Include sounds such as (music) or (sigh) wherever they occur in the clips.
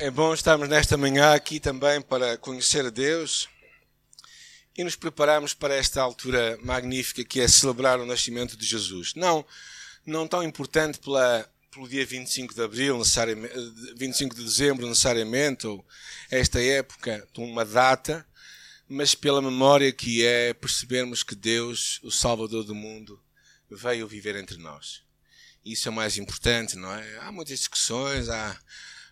É bom estarmos nesta manhã aqui também para conhecer a Deus e nos prepararmos para esta altura magnífica que é celebrar o nascimento de Jesus. Não, não tão importante pela, pelo dia 25 de abril, necessariamente, 25 de dezembro, necessariamente, ou esta época, uma data, mas pela memória que é percebermos que Deus, o Salvador do mundo, veio viver entre nós. Isso é mais importante, não é? Há muitas discussões, Há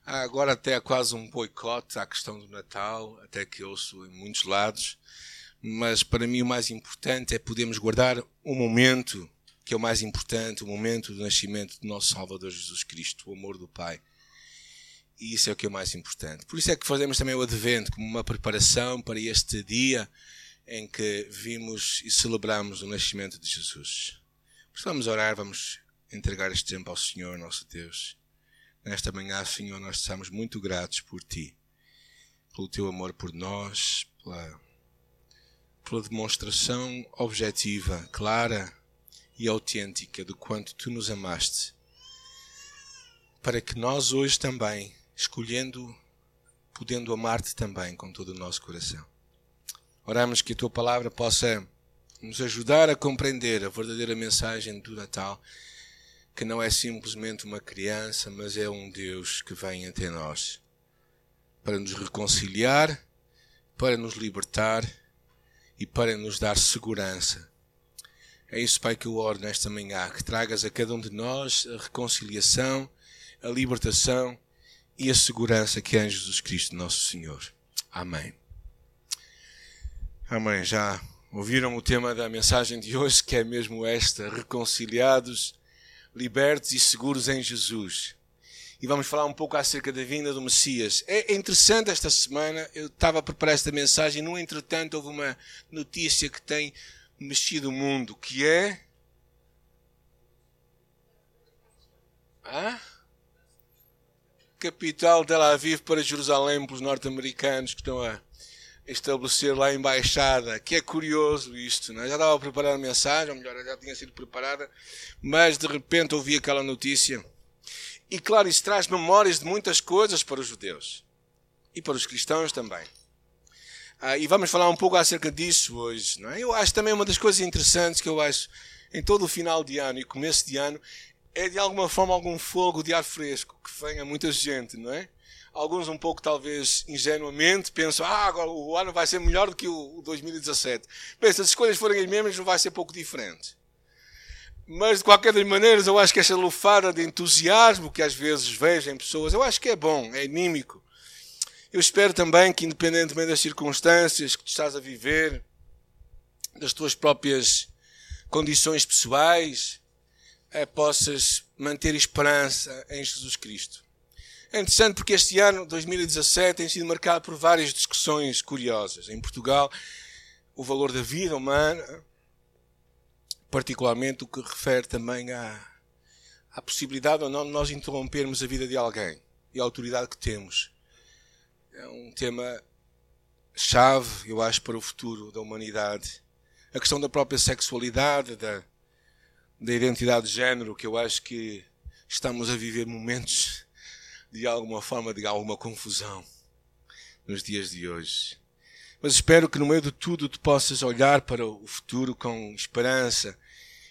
agora até quase um boicote à questão do Natal, até que ouço em muitos lados. Mas para mim o mais importante é podermos guardar o momento que é o mais importante, o momento do nascimento do nosso Salvador Jesus Cristo, o amor do Pai. E isso é o que é o mais importante. Por isso é que fazemos também o Advento como uma preparação para este dia em que vimos e celebramos o nascimento de Jesus. Vamos orar, vamos entregar este tempo ao Senhor, nosso Deus. Nesta manhã, Senhor, nós estamos muito gratos por Ti, pelo Teu amor por nós, pela, pela demonstração objetiva, clara e autêntica do quanto Tu nos amaste, para que nós hoje também, escolhendo, podendo amar-te também com todo o nosso coração. Oramos que a Tua palavra possa nos ajudar a compreender a verdadeira mensagem do Natal que não é simplesmente uma criança, mas é um Deus que vem até nós para nos reconciliar, para nos libertar e para nos dar segurança. É isso, Pai, que eu oro nesta manhã, que tragas a cada um de nós a reconciliação, a libertação e a segurança que é em Jesus Cristo, nosso Senhor. Amém. Amém. Já ouviram o tema da mensagem de hoje, que é mesmo esta: reconciliados libertos e seguros em Jesus. E vamos falar um pouco acerca da vinda do Messias. É interessante esta semana, eu estava a preparar esta mensagem, no entretanto houve uma notícia que tem mexido o mundo, que é... Hã? Capital Tel Aviv para Jerusalém pelos norte-americanos que estão a estabelecer lá a embaixada, que é curioso isto, não é? já estava a preparar a mensagem, ou melhor, já tinha sido preparada, mas de repente ouvi aquela notícia. E claro, isso traz memórias de muitas coisas para os judeus e para os cristãos também. Ah, e vamos falar um pouco acerca disso hoje. Não é? Eu acho também uma das coisas interessantes que eu acho em todo o final de ano e começo de ano é de alguma forma algum fogo de ar fresco que venha muita gente, não é? Alguns um pouco talvez ingenuamente pensam, ah, agora o ano vai ser melhor do que o 2017. Bem, se as escolhas forem as mesmas, não vai ser pouco diferente. Mas de qualquer das maneiras, eu acho que esta lufada de entusiasmo que às vezes vejo em pessoas, eu acho que é bom, é anímico. Eu espero também que, independentemente das circunstâncias que tu estás a viver, das tuas próprias condições pessoais, é, possas manter esperança em Jesus Cristo. É interessante porque este ano, 2017, tem sido marcado por várias discussões curiosas. Em Portugal, o valor da vida humana, particularmente o que refere também à, à possibilidade ou não de nós interrompermos a vida de alguém e a autoridade que temos. É um tema chave, eu acho, para o futuro da humanidade. A questão da própria sexualidade, da, da identidade de género, que eu acho que estamos a viver momentos de alguma forma de alguma confusão nos dias de hoje. Mas espero que no meio de tudo tu possas olhar para o futuro com esperança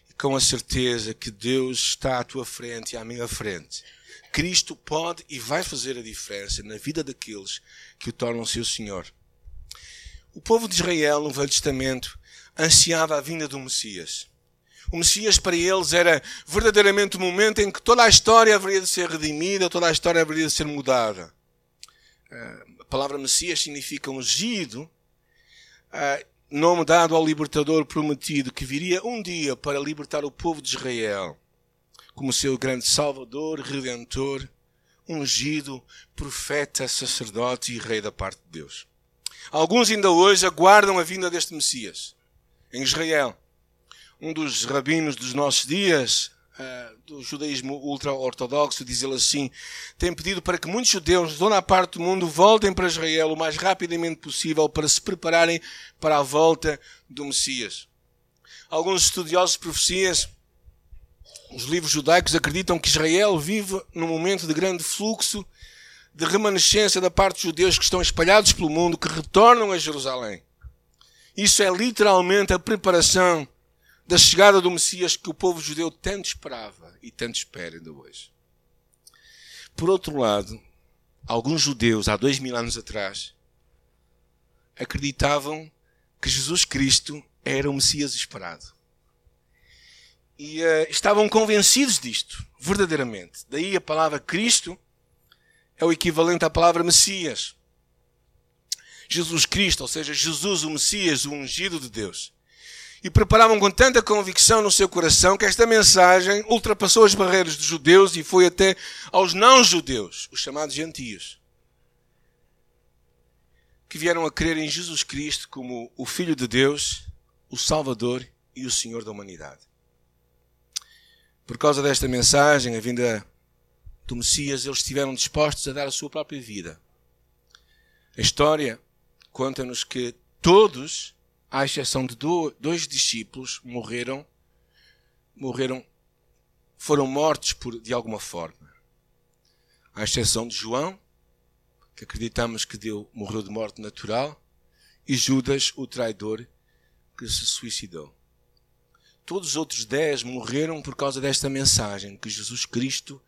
e com a certeza que Deus está à tua frente e à minha frente. Cristo pode e vai fazer a diferença na vida daqueles que o tornam seu Senhor. O povo de Israel no Velho Testamento ansiava a vinda do Messias. O Messias para eles era verdadeiramente o momento em que toda a história haveria de ser redimida, toda a história haveria de ser mudada. Eh, a palavra Messias significa ungido, eh, nome dado ao libertador prometido que viria um dia para libertar o povo de Israel como seu grande salvador, redentor, ungido, profeta, sacerdote e rei da parte de Deus. Alguns ainda hoje aguardam a vinda deste Messias em Israel um dos rabinos dos nossos dias, uh, do judaísmo ultra-ortodoxo, diz ele assim, tem pedido para que muitos judeus de toda a parte do mundo voltem para Israel o mais rapidamente possível para se prepararem para a volta do Messias. Alguns estudiosos de profecias, os livros judaicos acreditam que Israel vive num momento de grande fluxo de remanescência da parte dos judeus que estão espalhados pelo mundo, que retornam a Jerusalém. Isso é literalmente a preparação da chegada do Messias que o povo judeu tanto esperava e tanto espera ainda hoje. Por outro lado, alguns judeus, há dois mil anos atrás, acreditavam que Jesus Cristo era o Messias esperado. E uh, estavam convencidos disto, verdadeiramente. Daí a palavra Cristo é o equivalente à palavra Messias. Jesus Cristo, ou seja, Jesus o Messias, o ungido de Deus. E preparavam com tanta convicção no seu coração que esta mensagem ultrapassou as barreiras dos judeus e foi até aos não-judeus, os chamados gentios, que vieram a crer em Jesus Cristo como o Filho de Deus, o Salvador e o Senhor da humanidade. Por causa desta mensagem, a vinda do Messias, eles estiveram dispostos a dar a sua própria vida. A história conta-nos que todos, à exceção de dois discípulos, morreram, morreram, foram mortos por, de alguma forma. À exceção de João, que acreditamos que deu, morreu de morte natural, e Judas, o traidor, que se suicidou. Todos os outros dez morreram por causa desta mensagem, que Jesus Cristo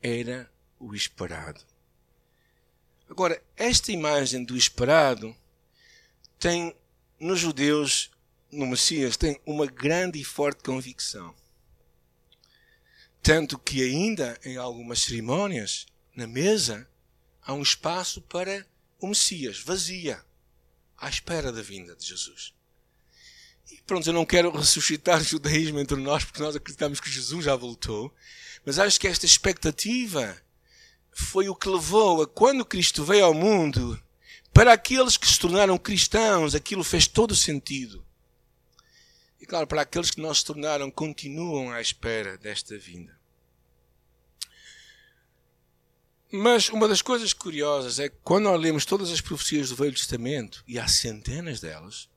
era o esperado. Agora, esta imagem do esperado tem, nos judeus, no Messias, tem uma grande e forte convicção. Tanto que ainda em algumas cerimônias, na mesa, há um espaço para o Messias, vazia, à espera da vinda de Jesus. E pronto, eu não quero ressuscitar o judaísmo entre nós, porque nós acreditamos que Jesus já voltou, mas acho que esta expectativa foi o que levou a quando Cristo veio ao mundo, para aqueles que se tornaram cristãos, aquilo fez todo sentido. E claro, para aqueles que não se tornaram, continuam à espera desta vinda. Mas uma das coisas curiosas é que quando nós lemos todas as profecias do Velho Testamento, e há centenas delas,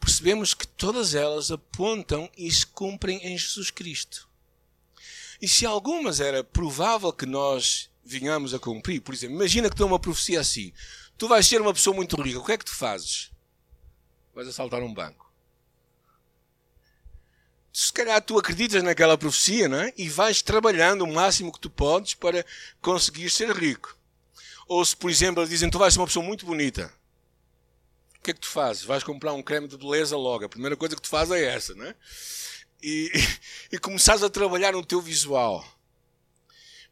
percebemos que todas elas apontam e se cumprem em Jesus Cristo. E se algumas era provável que nós vinhamos a cumprir. Por exemplo, imagina que tem uma profecia assim: tu vais ser uma pessoa muito rica, o que é que tu fazes? Vais assaltar um banco. Se calhar tu acreditas naquela profecia não é? e vais trabalhando o máximo que tu podes para conseguir ser rico. Ou se, por exemplo, eles dizem tu vais ser uma pessoa muito bonita. O que é que tu fazes? Vais comprar um creme de beleza logo. A primeira coisa que tu fazes é essa, não é? E, e, (laughs) e começares a trabalhar no teu visual.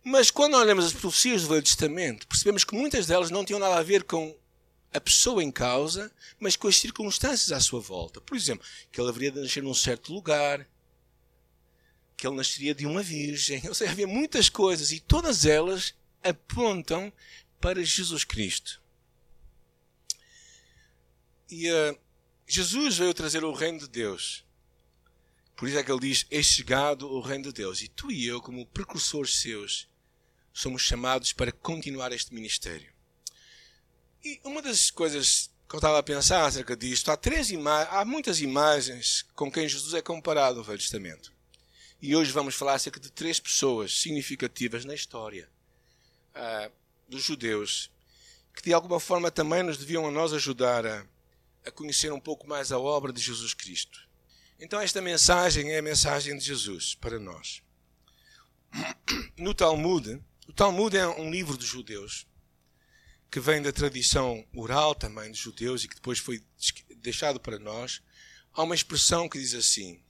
Mas quando olhamos as profecias do Velho Testamento, percebemos que muitas delas não tinham nada a ver com a pessoa em causa, mas com as circunstâncias à sua volta. Por exemplo, que ele haveria de nascer num certo lugar, que ele nasceria de uma virgem. (laughs) Ou seja, havia muitas coisas e todas elas apontam para Jesus Cristo. E uh, Jesus veio trazer o reino de Deus. Por isso é que ele diz: É chegado o reino de Deus. E tu e eu, como precursores seus, somos chamados para continuar este ministério. E uma das coisas que eu estava a pensar acerca disto, há, três há muitas imagens com quem Jesus é comparado no Velho Testamento. E hoje vamos falar acerca de três pessoas significativas na história uh, dos judeus, que de alguma forma também nos deviam a nós ajudar a, a conhecer um pouco mais a obra de Jesus Cristo. Então, esta mensagem é a mensagem de Jesus para nós. No Talmud, o Talmud é um livro dos judeus que vem da tradição oral também dos judeus e que depois foi deixado para nós. Há uma expressão que diz assim: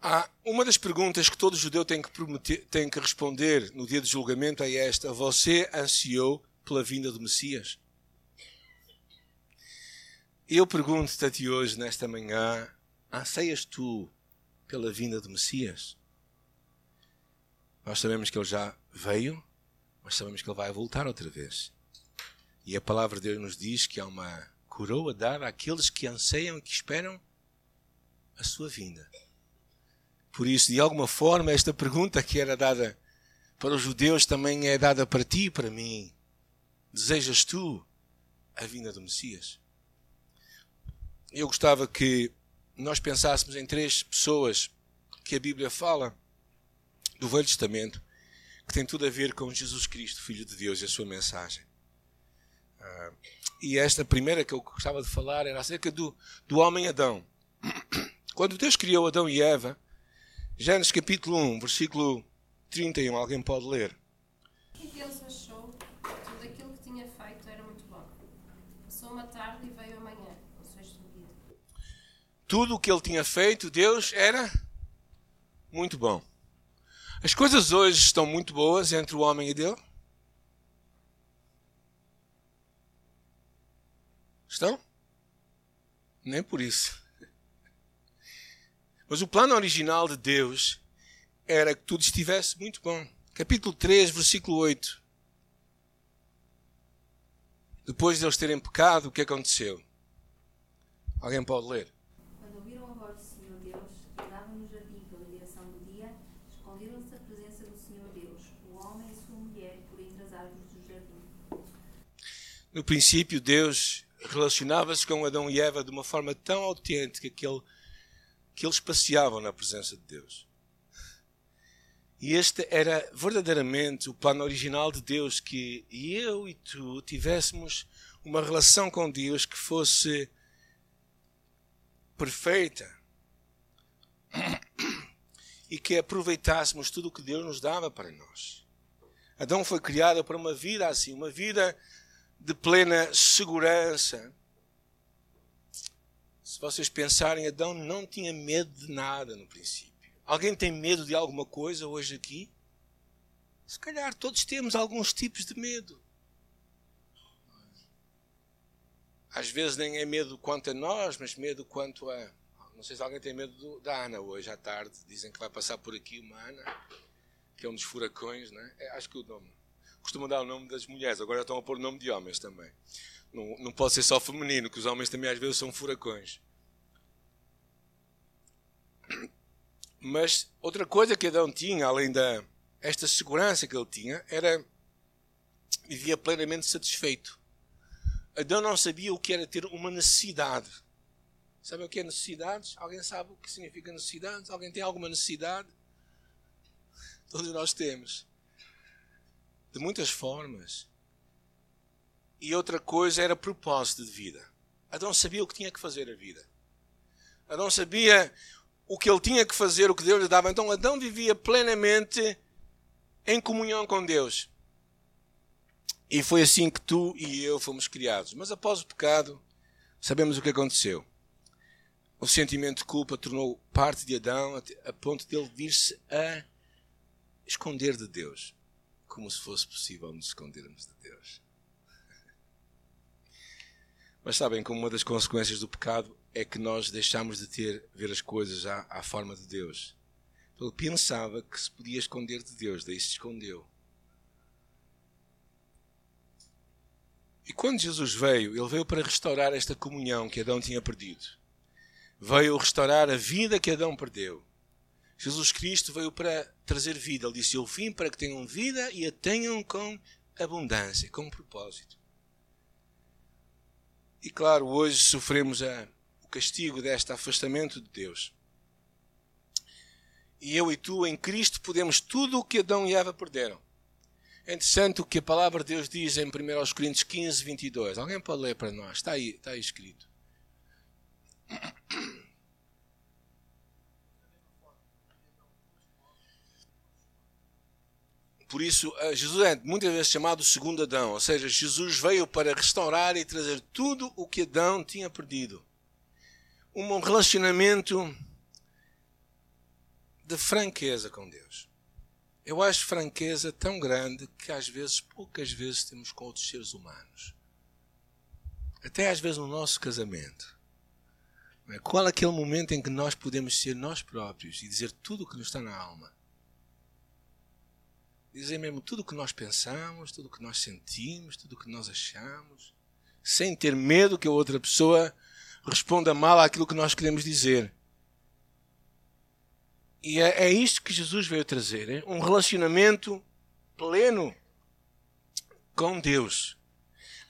Há uma das perguntas que todo judeu tem que, prometer, tem que responder no dia do julgamento é esta: Você ansiou pela vinda do Messias? Eu pergunto-te a ti hoje, nesta manhã: anseias tu pela vinda do Messias? Nós sabemos que ele já veio, mas sabemos que ele vai voltar outra vez. E a palavra de Deus nos diz que há uma coroa dada àqueles que anseiam e que esperam a sua vinda. Por isso, de alguma forma, esta pergunta que era dada para os judeus também é dada para ti e para mim. Desejas tu a vinda do Messias? Eu gostava que nós pensássemos em três pessoas que a Bíblia fala do Velho Testamento que tem tudo a ver com Jesus Cristo, Filho de Deus, e a sua mensagem. Uh, e esta primeira que eu gostava de falar era acerca do, do homem Adão. (coughs) Quando Deus criou Adão e Eva, Gênesis capítulo 1, versículo 31, alguém pode ler. E Deus achou que tudo aquilo que tinha feito era muito bom. Passou uma tarde e veio amanhã, o sexto dia. Tudo o que ele tinha feito, Deus era muito bom. As coisas hoje estão muito boas entre o homem e Deus? Estão? Nem por isso. Mas o plano original de Deus era que tudo estivesse muito bom. Capítulo 3, versículo 8. Depois de eles terem pecado, o que aconteceu? Alguém pode ler? Quando ouviram a voz do Senhor Deus, que andava no jardim pela direção do dia, esconderam-se da presença do Senhor Deus, o homem e sua mulher, por entre as árvores do jardim. No princípio, Deus relacionava-se com Adão e Eva de uma forma tão autêntica que, ele, que eles passeavam na presença de Deus. E este era verdadeiramente o plano original de Deus, que eu e tu tivéssemos uma relação com Deus que fosse perfeita (coughs) e que aproveitássemos tudo o que Deus nos dava para nós. Adão foi criado para uma vida assim, uma vida de plena segurança. Se vocês pensarem, Adão não tinha medo de nada no princípio. Alguém tem medo de alguma coisa hoje aqui? Se calhar todos temos alguns tipos de medo. Às vezes nem é medo quanto a nós, mas medo quanto a. Não sei se alguém tem medo do, da Ana hoje à tarde. Dizem que vai passar por aqui uma Ana, que é um dos furacões, não é? é acho que o nome. Costumam dar o nome das mulheres, agora estão a pôr o nome de homens também. Não, não pode ser só feminino, que os homens também às vezes são furacões. Mas outra coisa que Adão tinha, além da esta segurança que ele tinha, era vivia plenamente satisfeito. Adão não sabia o que era ter uma necessidade. Sabe o que é necessidades? Alguém sabe o que significa necessidades? Alguém tem alguma necessidade? Todos nós temos. De muitas formas. E outra coisa era propósito de vida. Adão sabia o que tinha que fazer a vida. Adão sabia o que ele tinha que fazer, o que Deus lhe dava. Então Adão vivia plenamente em comunhão com Deus. E foi assim que tu e eu fomos criados. Mas após o pecado, sabemos o que aconteceu. O sentimento de culpa tornou parte de Adão a ponto de ele vir-se a esconder de Deus. Como se fosse possível nos escondermos de Deus. (laughs) Mas sabem, como uma das consequências do pecado é que nós deixamos de ter ver as coisas à, à forma de Deus. Ele pensava que se podia esconder de Deus, daí se escondeu. E quando Jesus veio, ele veio para restaurar esta comunhão que Adão tinha perdido. Veio restaurar a vida que Adão perdeu. Jesus Cristo veio para trazer vida. Ele disse: Eu vim para que tenham vida e a tenham com abundância, com propósito. E claro, hoje sofremos a, o castigo deste afastamento de Deus. E eu e tu, em Cristo, podemos tudo o que Adão e Eva perderam. É interessante o que a palavra de Deus diz em 1 Coríntios 15, 22. Alguém pode ler para nós? Está aí, está aí escrito. Por isso, eh, Jesus é muitas vezes chamado segundo Adão, ou seja, Jesus veio para restaurar e trazer tudo o que Adão tinha perdido um relacionamento de franqueza com Deus. Eu acho franqueza tão grande que às vezes, poucas vezes, temos com outros seres humanos. Até às vezes no nosso casamento. Qual é aquele momento em que nós podemos ser nós próprios e dizer tudo o que nos está na alma? Dizer mesmo tudo o que nós pensamos, tudo o que nós sentimos, tudo o que nós achamos, sem ter medo que a outra pessoa responda mal àquilo que nós queremos dizer. E é, é isto que Jesus veio trazer: hein? um relacionamento pleno com Deus.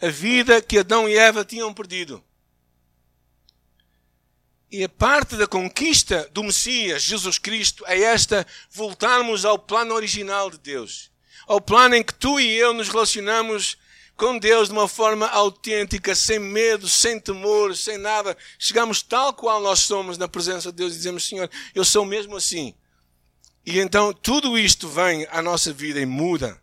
A vida que Adão e Eva tinham perdido. E a parte da conquista do Messias, Jesus Cristo, é esta: voltarmos ao plano original de Deus. ao plano em que tu e eu nos relacionamos com Deus de uma forma autêntica, sem medo, sem temor, sem nada. Chegamos tal qual nós somos na presença de Deus e dizemos, Senhor, eu sou mesmo assim. E então tudo isto vem à nossa vida e muda.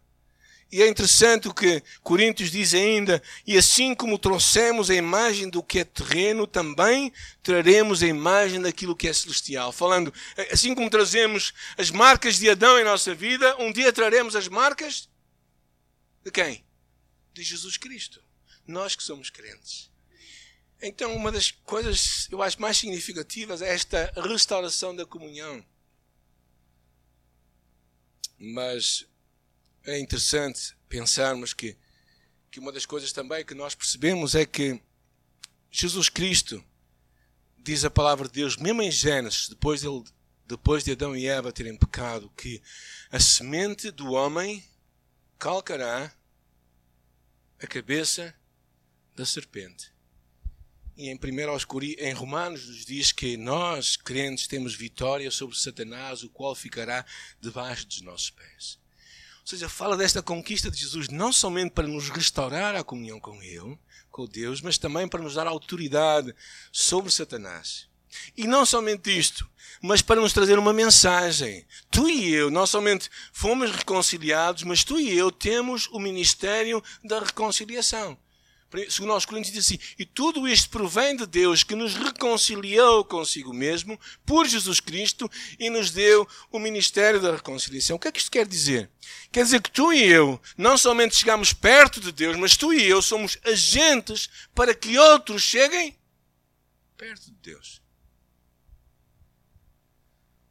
E é interessante o que Coríntios diz ainda, e assim como trouxemos a imagem do que é terreno, também traremos a imagem daquilo que é celestial. Falando, assim como trazemos as marcas de Adão em nossa vida, um dia traremos as marcas de quem? De Jesus Cristo. Nós que somos crentes. Então, uma das coisas eu acho mais significativas é esta restauração da comunhão. Mas é interessante pensarmos que, que uma das coisas também que nós percebemos é que Jesus Cristo, diz a palavra de Deus, mesmo em Gênesis, depois de, depois de Adão e Eva terem pecado, que a semente do homem calcará a cabeça da serpente. E em 1 em Romanos nos diz que nós, crentes, temos vitória sobre Satanás, o qual ficará debaixo dos nossos pés. Ou seja, fala desta conquista de Jesus não somente para nos restaurar a comunhão com Ele, com Deus, mas também para nos dar autoridade sobre Satanás. E não somente isto, mas para nos trazer uma mensagem. Tu e eu, não somente fomos reconciliados, mas tu e eu temos o ministério da reconciliação. Segundo aos Coríntios diz assim, e tudo isto provém de Deus que nos reconciliou consigo mesmo por Jesus Cristo e nos deu o ministério da reconciliação. O que é que isto quer dizer? Quer dizer que tu e eu não somente chegamos perto de Deus, mas tu e eu somos agentes para que outros cheguem perto de Deus.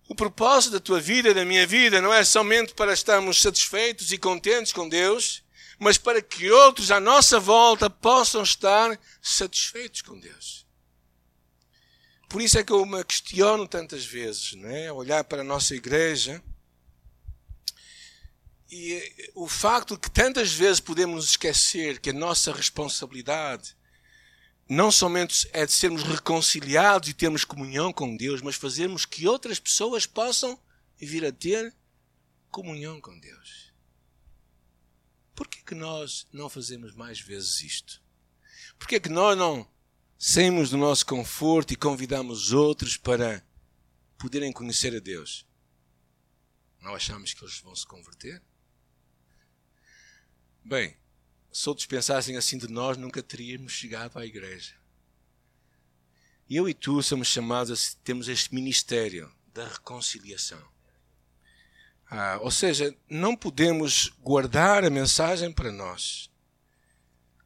O propósito da tua vida da minha vida não é somente para estarmos satisfeitos e contentes com Deus, mas para que outros à nossa volta possam estar satisfeitos com Deus. Por isso é que eu me questiono tantas vezes, não é? Olhar para a nossa igreja e o facto que tantas vezes podemos esquecer que a nossa responsabilidade não somente é de sermos reconciliados e termos comunhão com Deus, mas fazermos que outras pessoas possam vir a ter comunhão com Deus. Por que, que nós não fazemos mais vezes isto? Por que, que nós não saímos do nosso conforto e convidamos outros para poderem conhecer a Deus? Não achamos que eles vão se converter? Bem, se outros pensassem assim de nós, nunca teríamos chegado à igreja. Eu e tu somos chamados a termos este ministério da reconciliação. Ah, ou seja, não podemos guardar a mensagem para nós.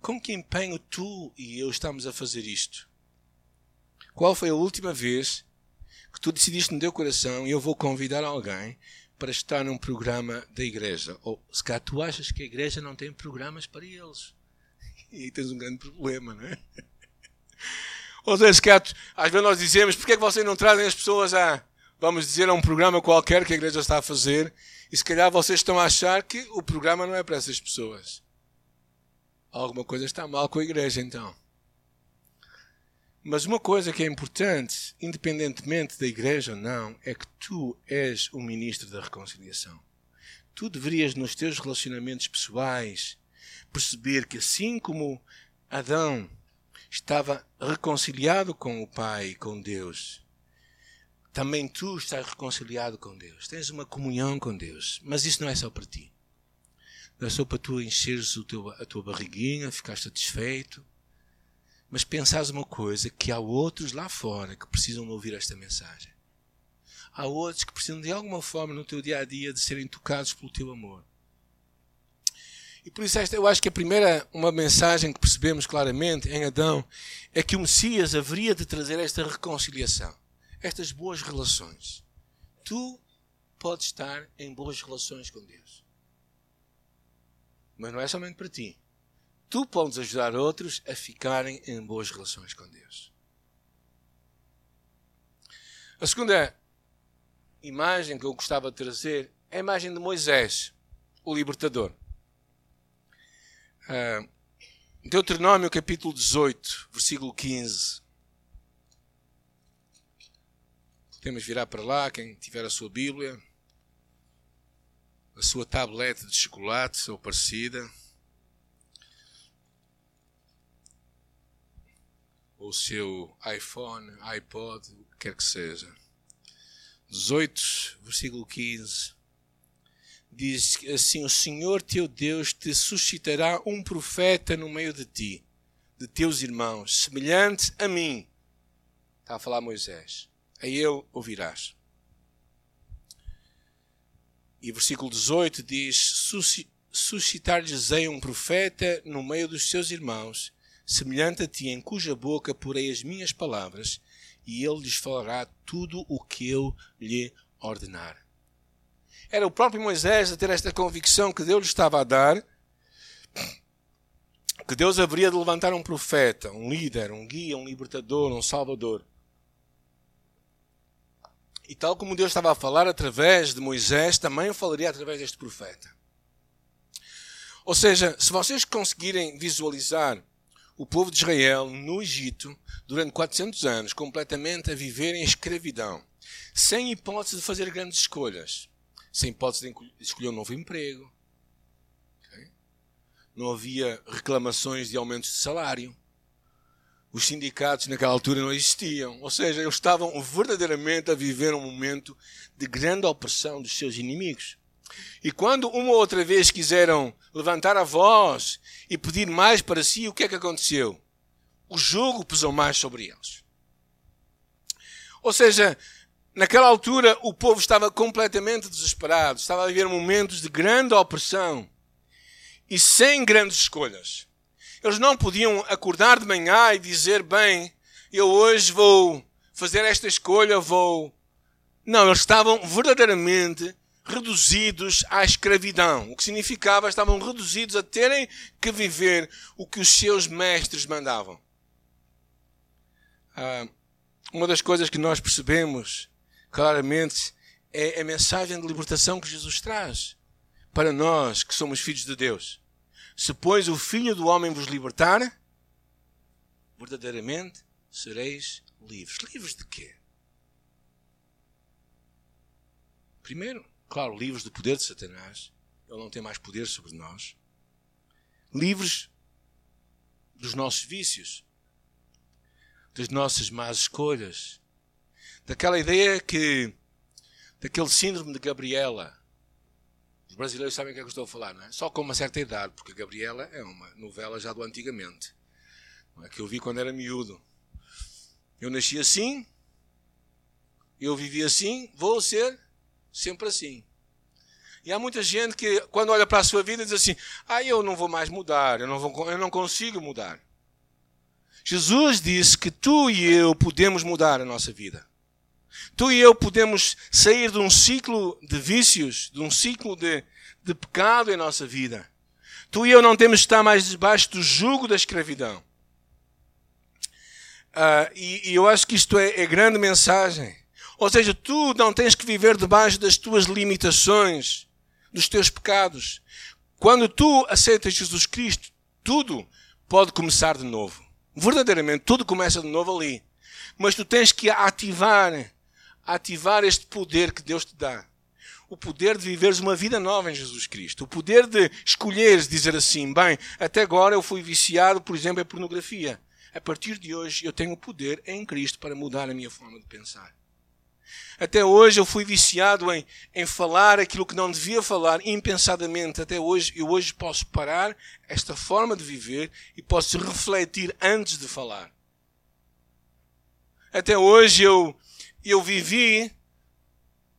Com que empenho tu e eu estamos a fazer isto? Qual foi a última vez que tu decidiste no teu coração e eu vou convidar alguém para estar num programa da igreja? Ou se cá tu achas que a igreja não tem programas para eles. (laughs) E aí tens um grande problema, não é? (laughs) Ou seja, se cá, às vezes nós dizemos, porquê é que vocês não trazem as pessoas a vamos dizer, a um programa qualquer que a igreja está a fazer, e se calhar vocês estão a achar que o programa não é para essas pessoas. Alguma coisa está mal com a igreja, então. Mas uma coisa que é importante, independentemente da igreja ou não, é que tu és o ministro da reconciliação. Tu deverias, nos teus relacionamentos pessoais, perceber que assim como Adão estava reconciliado com o Pai, com Deus, também tu estás reconciliado com Deus. Tens uma comunhão com Deus. Mas isso não é só para ti. Não é só para tu encheres teu, a tua barriguinha, ficar satisfeito. Mas pensares uma coisa, que há outros lá fora que precisam ouvir esta mensagem. Há outros que precisam de alguma forma no teu dia a dia de serem tocados pelo teu amor. E por isso esta, eu acho que a primeira uma mensagem que percebemos claramente em Adão é que o Messias haveria de trazer esta reconciliação estas boas relações. Tu podes estar em boas relações com Deus. Mas não é somente para ti. Tu podes ajudar outros a ficarem em boas relações com Deus. A segunda imagem que eu gostava de trazer é a imagem de Moisés, o libertador. Uh, Deuteronômio capítulo 18, versículo 15. Podemos virar para lá, quem tiver a sua Bíblia. a sua tablete de chocolate ou parecida, ou o seu iPhone, iPod, o que quer que seja. 18, versículo 15. Diz assim: O Senhor teu Deus te suscitará um profeta no meio de ti, de teus irmãos, semelhante a mim. Está a falar Moisés. A ele ouvirás. E versículo 18 diz: Suscitar-lhes-ei um profeta no meio dos seus irmãos, semelhante a ti, em cuja boca porei as minhas palavras, e ele lhes falará tudo o que eu lhe ordenar. Era o próprio Moisés a ter esta convicção que Deus lhe estava a dar, que Deus haveria de levantar um profeta, um líder, um guia, um libertador, um salvador. E tal como Deus estava a falar através de Moisés, também falaria através deste profeta. Ou seja, se vocês conseguirem visualizar o povo de Israel no Egito durante 400 anos, completamente a viver em escravidão, sem hipótese de fazer grandes escolhas, sem hipótese de escolher um novo emprego, não havia reclamações de aumentos de salário, os sindicatos naquela altura não existiam. Ou seja, eles estavam verdadeiramente a viver um momento de grande opressão dos seus inimigos. E quando uma ou outra vez quiseram levantar a voz e pedir mais para si, o que é que aconteceu? O jugo pesou mais sobre eles. Ou seja, naquela altura o povo estava completamente desesperado, estava a viver momentos de grande opressão e sem grandes escolhas. Eles não podiam acordar de manhã e dizer, bem, eu hoje vou fazer esta escolha, vou. Não, eles estavam verdadeiramente reduzidos à escravidão. O que significava estavam reduzidos a terem que viver o que os seus mestres mandavam. Ah, uma das coisas que nós percebemos claramente é a mensagem de libertação que Jesus traz para nós que somos filhos de Deus. Se, pois, o Filho do Homem vos libertar, verdadeiramente sereis livres. Livres de quê? Primeiro, claro, livres do poder de Satanás. Ele não tem mais poder sobre nós. Livres dos nossos vícios, das nossas más escolhas, daquela ideia que, daquele síndrome de Gabriela, os brasileiros sabem o que é que eu estou a falar, não é? Só com uma certa idade, porque Gabriela é uma novela já do antigamente. É? Que eu vi quando era miúdo. Eu nasci assim, eu vivi assim, vou ser sempre assim. E há muita gente que, quando olha para a sua vida, diz assim: Ah, eu não vou mais mudar, eu não, vou, eu não consigo mudar. Jesus disse que tu e eu podemos mudar a nossa vida. Tu e eu podemos sair de um ciclo de vícios, de um ciclo de, de pecado em nossa vida. Tu e eu não temos que estar mais debaixo do jugo da escravidão. Uh, e, e, eu acho que isto é, é grande mensagem. Ou seja, tu não tens que viver debaixo das tuas limitações, dos teus pecados. Quando tu aceitas Jesus Cristo, tudo pode começar de novo. Verdadeiramente, tudo começa de novo ali. Mas tu tens que ativar ativar este poder que Deus te dá. O poder de viveres uma vida nova em Jesus Cristo. O poder de escolheres dizer assim: bem, até agora eu fui viciado, por exemplo, em pornografia. A partir de hoje eu tenho o poder em Cristo para mudar a minha forma de pensar. Até hoje eu fui viciado em, em falar aquilo que não devia falar impensadamente. Até hoje eu hoje posso parar esta forma de viver e posso refletir antes de falar. Até hoje eu eu vivi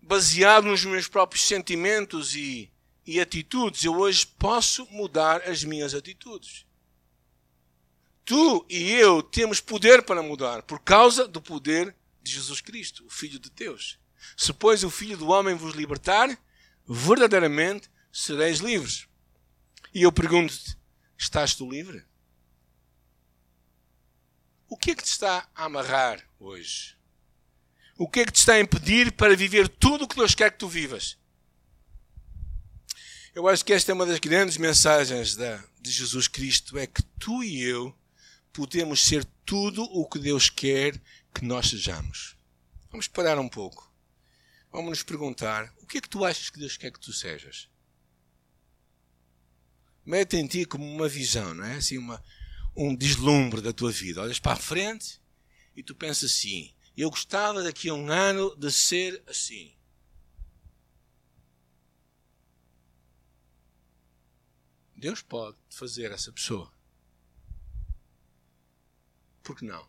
baseado nos meus próprios sentimentos e, e atitudes. Eu hoje posso mudar as minhas atitudes. Tu e eu temos poder para mudar por causa do poder de Jesus Cristo, o Filho de Deus. Se, pois, o Filho do Homem vos libertar, verdadeiramente sereis livres. E eu pergunto-te: estás tu livre? O que é que te está a amarrar hoje? O que é que te está a impedir para viver tudo o que Deus quer que tu vivas? Eu acho que esta é uma das grandes mensagens de Jesus Cristo: é que tu e eu podemos ser tudo o que Deus quer que nós sejamos. Vamos parar um pouco. Vamos nos perguntar: o que é que tu achas que Deus quer que tu sejas? mete em ti como uma visão, não é? Assim, uma, um deslumbre da tua vida. Olhas para a frente e tu pensas assim: eu gostava daqui a um ano de ser assim. Deus pode fazer essa pessoa. Por que não?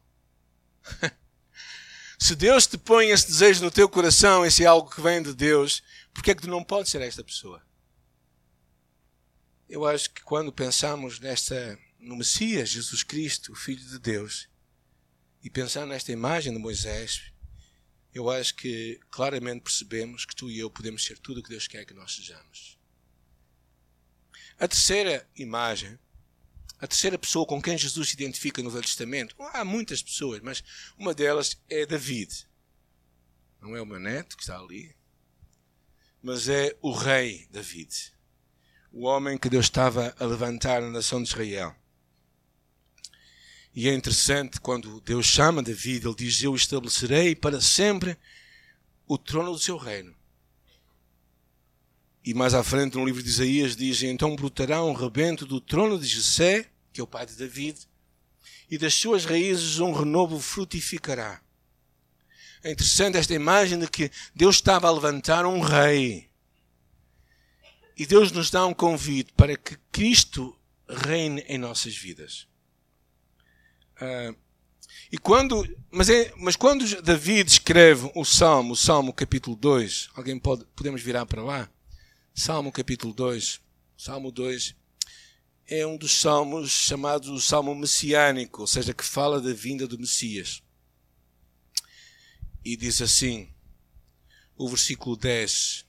(laughs) Se Deus te põe esse desejo no teu coração, esse é algo que vem de Deus, por que é que tu não podes ser esta pessoa? Eu acho que quando pensamos nesta, no Messias, Jesus Cristo, o Filho de Deus, e pensar nesta imagem de Moisés, eu acho que claramente percebemos que tu e eu podemos ser tudo o que Deus quer que nós sejamos. A terceira imagem, a terceira pessoa com quem Jesus se identifica no Velho Testamento, há muitas pessoas, mas uma delas é David. Não é o meu neto que está ali, mas é o rei David, o homem que Deus estava a levantar na nação de Israel. E é interessante quando Deus chama David, ele diz: Eu estabelecerei para sempre o trono do seu reino. E mais à frente, no livro de Isaías, diz: Então brotará um rebento do trono de Jessé, que é o pai de David, e das suas raízes um renovo frutificará. É interessante esta imagem de que Deus estava a levantar um rei. E Deus nos dá um convite para que Cristo reine em nossas vidas. Uh, e quando, mas, é, mas quando David escreve o Salmo, o Salmo capítulo 2, alguém pode, podemos virar para lá? Salmo capítulo 2, Salmo 2, é um dos salmos chamados o Salmo Messiânico, ou seja, que fala da vinda do Messias e diz assim, o versículo 10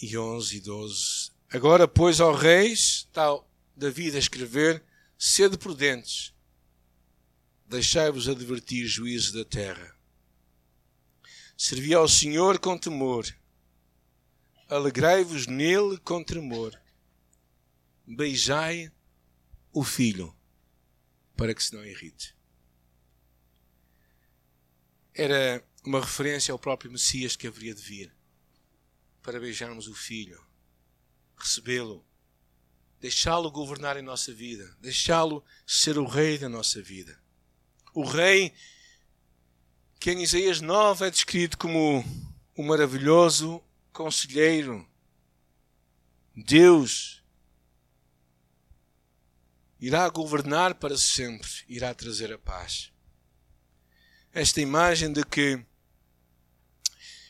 e 11 e 12. Agora, pois, ó reis, está David a escrever, sede prudentes, deixai-vos advertir juízo da terra. Servi ao Senhor com temor, alegrai-vos nele com tremor, beijai o filho, para que se não irrite era uma referência ao próprio Messias que haveria de vir para beijarmos o Filho, recebê-lo, deixá-lo governar em nossa vida, deixá-lo ser o Rei da nossa vida. O Rei que em Isaías 9 é descrito como o maravilhoso conselheiro, Deus, irá governar para sempre, irá trazer a paz esta imagem de que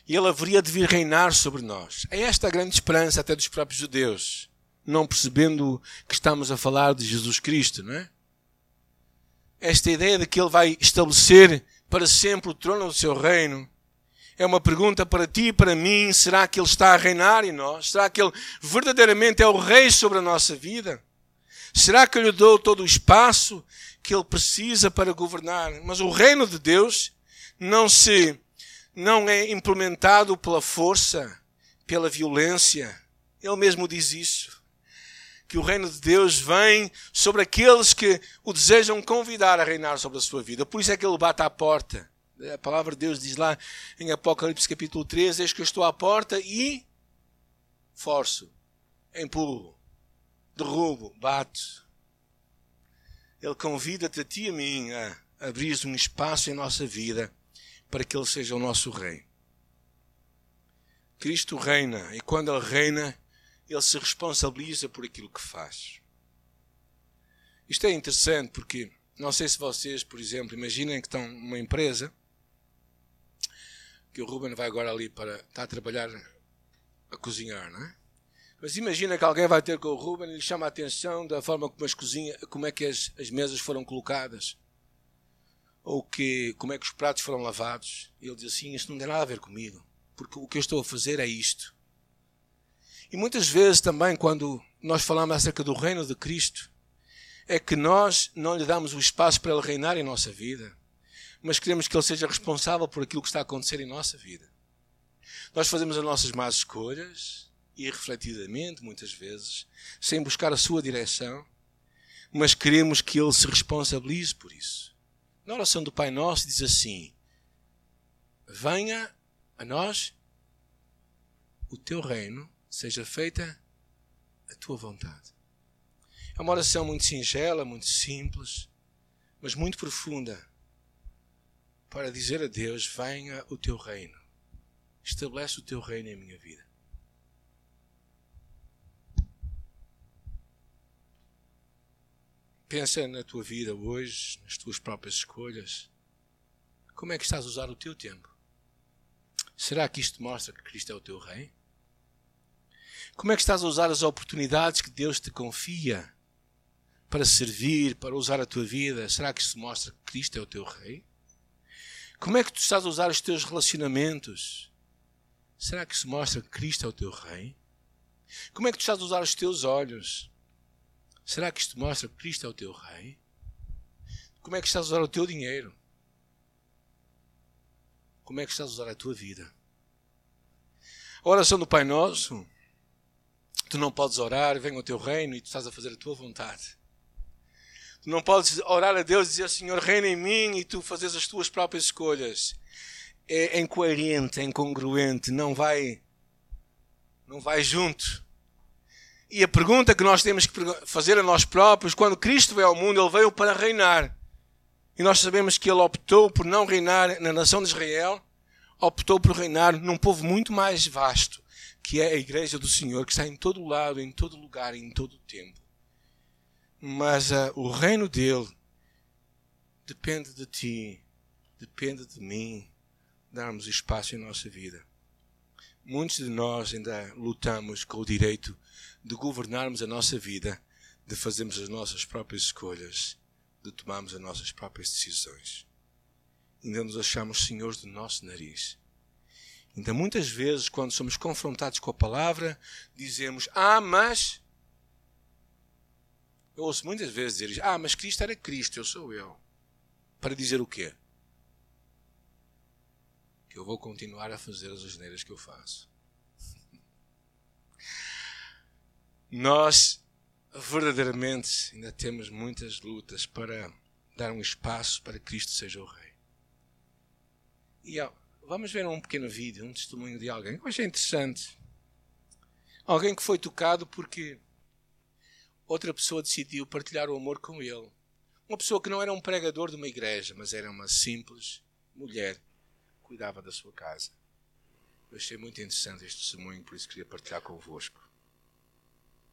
ele haveria de vir reinar sobre nós. É esta a grande esperança até dos próprios judeus, não percebendo que estamos a falar de Jesus Cristo, não é? Esta ideia de que ele vai estabelecer para sempre o trono do seu reino é uma pergunta para ti e para mim: será que ele está a reinar em nós? Será que ele verdadeiramente é o rei sobre a nossa vida? Será que eu lhe dou todo o espaço que ele precisa para governar. Mas o reino de Deus não se não é implementado pela força, pela violência. Ele mesmo diz isso. Que o reino de Deus vem sobre aqueles que o desejam convidar a reinar sobre a sua vida. Por isso é que ele bate à porta. A palavra de Deus diz lá em Apocalipse capítulo 13: Eis que eu estou à porta e forço, empurro, derrubo, bato. Ele convida-te a ti e a mim a abrir um espaço em nossa vida para que Ele seja o nosso Rei. Cristo reina e quando Ele reina, Ele se responsabiliza por aquilo que faz. Isto é interessante porque não sei se vocês, por exemplo, imaginem que estão numa empresa que o Ruben vai agora ali para estar a trabalhar a cozinhar, não é? Mas imagina que alguém vai ter com o Ruben e lhe chama a atenção da forma como as cozinhas, como é que as, as mesas foram colocadas. Ou que, como é que os pratos foram lavados. Ele diz assim, isso não tem nada a ver comigo. Porque o que eu estou a fazer é isto. E muitas vezes também quando nós falamos acerca do reino de Cristo, é que nós não lhe damos o espaço para ele reinar em nossa vida, mas queremos que ele seja responsável por aquilo que está a acontecer em nossa vida. Nós fazemos as nossas más escolhas, irrefletidamente, muitas vezes, sem buscar a sua direção, mas queremos que Ele se responsabilize por isso. Na oração do Pai Nosso diz assim: Venha a nós o teu reino, seja feita a tua vontade. É uma oração muito singela, muito simples, mas muito profunda para dizer a Deus: venha o teu reino, estabelece o teu reino em minha vida. Pensa na tua vida hoje, nas tuas próprias escolhas. Como é que estás a usar o teu tempo? Será que isto mostra que Cristo é o teu Rei? Como é que estás a usar as oportunidades que Deus te confia para servir, para usar a tua vida? Será que isto mostra que Cristo é o teu Rei? Como é que tu estás a usar os teus relacionamentos? Será que isso mostra que Cristo é o teu Rei? Como é que tu estás a usar os teus olhos? Será que isto mostra que Cristo é o teu Rei? Como é que estás a usar o teu dinheiro? Como é que estás a usar a tua vida? A oração do Pai Nosso, tu não podes orar, vem o teu reino e tu estás a fazer a tua vontade. Tu não podes orar a Deus e dizer, Senhor, reina em mim e tu fazes as tuas próprias escolhas. É incoerente, é incongruente, não vai, não vai junto. E a pergunta que nós temos que fazer a nós próprios, quando Cristo veio ao mundo, Ele veio para reinar. E nós sabemos que Ele optou por não reinar na nação de Israel, optou por reinar num povo muito mais vasto, que é a Igreja do Senhor, que está em todo lado, em todo lugar, em todo tempo. Mas uh, o reino dele depende de ti, depende de mim, darmos espaço em nossa vida. Muitos de nós ainda lutamos com o direito de governarmos a nossa vida, de fazermos as nossas próprias escolhas, de tomarmos as nossas próprias decisões. Ainda nos achamos senhores do nosso nariz. Ainda muitas vezes, quando somos confrontados com a palavra, dizemos: Ah, mas. Eu ouço muitas vezes dizer: Ah, mas Cristo era Cristo, eu sou eu. Para dizer o quê? Que eu vou continuar a fazer as asneiras que eu faço. (laughs) Nós verdadeiramente ainda temos muitas lutas para dar um espaço para que Cristo seja o Rei. E ó, vamos ver um pequeno vídeo, um testemunho de alguém eu achei interessante. Alguém que foi tocado porque outra pessoa decidiu partilhar o amor com ele. Uma pessoa que não era um pregador de uma igreja, mas era uma simples mulher que cuidava da sua casa. Eu achei muito interessante este testemunho, por isso queria partilhar convosco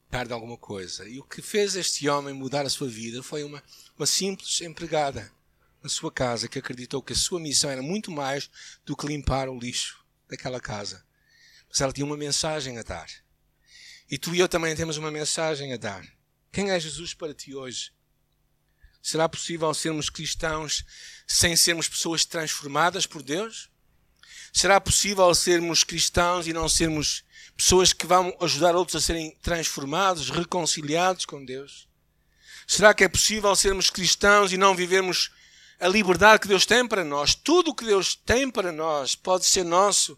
de alguma coisa. E o que fez este homem mudar a sua vida foi uma, uma simples empregada na sua casa que acreditou que a sua missão era muito mais do que limpar o lixo daquela casa. Mas ela tinha uma mensagem a dar. E tu e eu também temos uma mensagem a dar. Quem é Jesus para ti hoje? Será possível sermos cristãos sem sermos pessoas transformadas por Deus? Será possível sermos cristãos e não sermos pessoas que vão ajudar outros a serem transformados, reconciliados com Deus? Será que é possível sermos cristãos e não vivermos a liberdade que Deus tem para nós? Tudo o que Deus tem para nós pode ser nosso,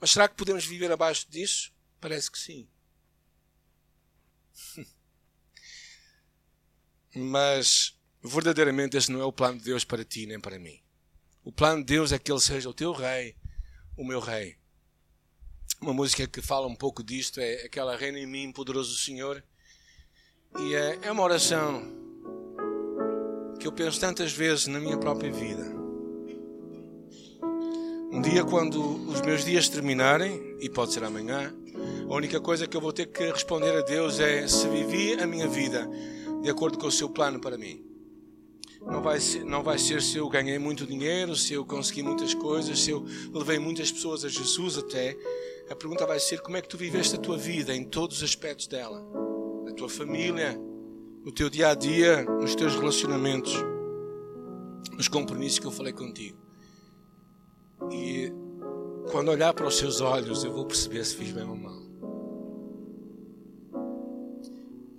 mas será que podemos viver abaixo disso? Parece que sim. (laughs) mas verdadeiramente esse não é o plano de Deus para ti nem para mim. O plano de Deus é que Ele seja o teu rei, o meu rei uma música que fala um pouco disto é aquela Reina em mim, poderoso Senhor. E é, é uma oração que eu penso tantas vezes na minha própria vida. Um dia, quando os meus dias terminarem, e pode ser amanhã, a única coisa que eu vou ter que responder a Deus é se vivi a minha vida de acordo com o seu plano para mim. Não vai, ser, não vai ser se eu ganhei muito dinheiro, se eu consegui muitas coisas, se eu levei muitas pessoas a Jesus até, a pergunta vai ser como é que tu viveste a tua vida em todos os aspectos dela. Na tua família, no teu dia a dia, nos teus relacionamentos, nos compromissos que eu falei contigo. E quando olhar para os seus olhos, eu vou perceber se fiz bem ou mal.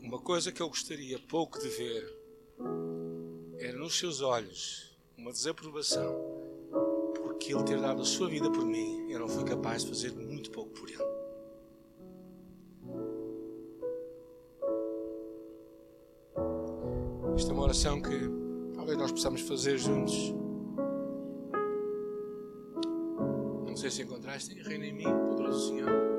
Uma coisa que eu gostaria pouco de ver era nos seus olhos uma desaprovação que Ele ter dado a sua vida por mim, eu não fui capaz de fazer muito pouco por Esta é uma oração que talvez nós possamos fazer juntos. Não sei se encontraste, reina em mim, poderoso Senhor.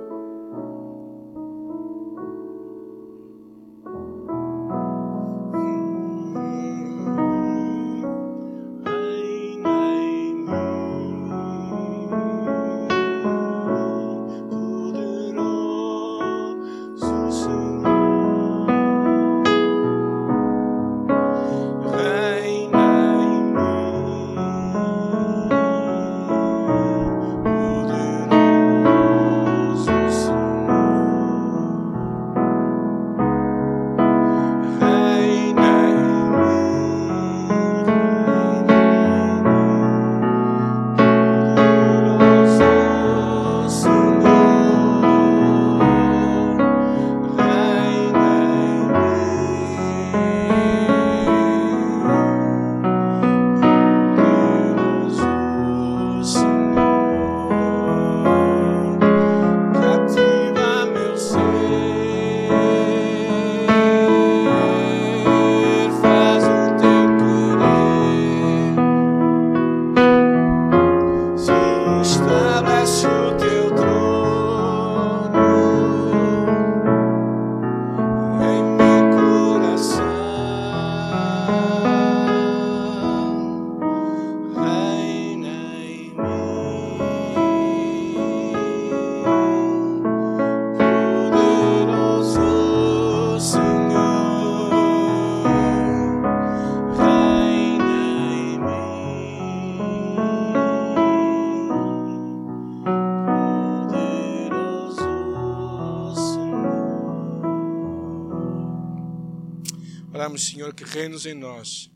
Oramos, Senhor, que reinos em nós,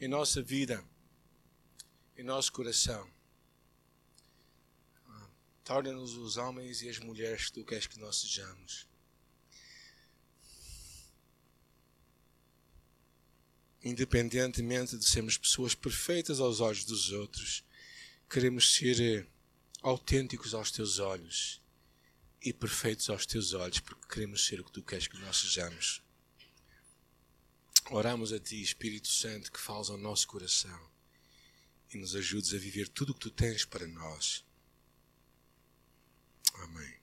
em nossa vida, em nosso coração. Torna-nos os homens e as mulheres que tu queres que nós sejamos. Independentemente de sermos pessoas perfeitas aos olhos dos outros, queremos ser eh, autênticos aos teus olhos e perfeitos aos teus olhos, porque queremos ser o que tu queres que nós sejamos. Oramos a ti, Espírito Santo, que falas ao nosso coração e nos ajudes a viver tudo o que tu tens para nós. Amém.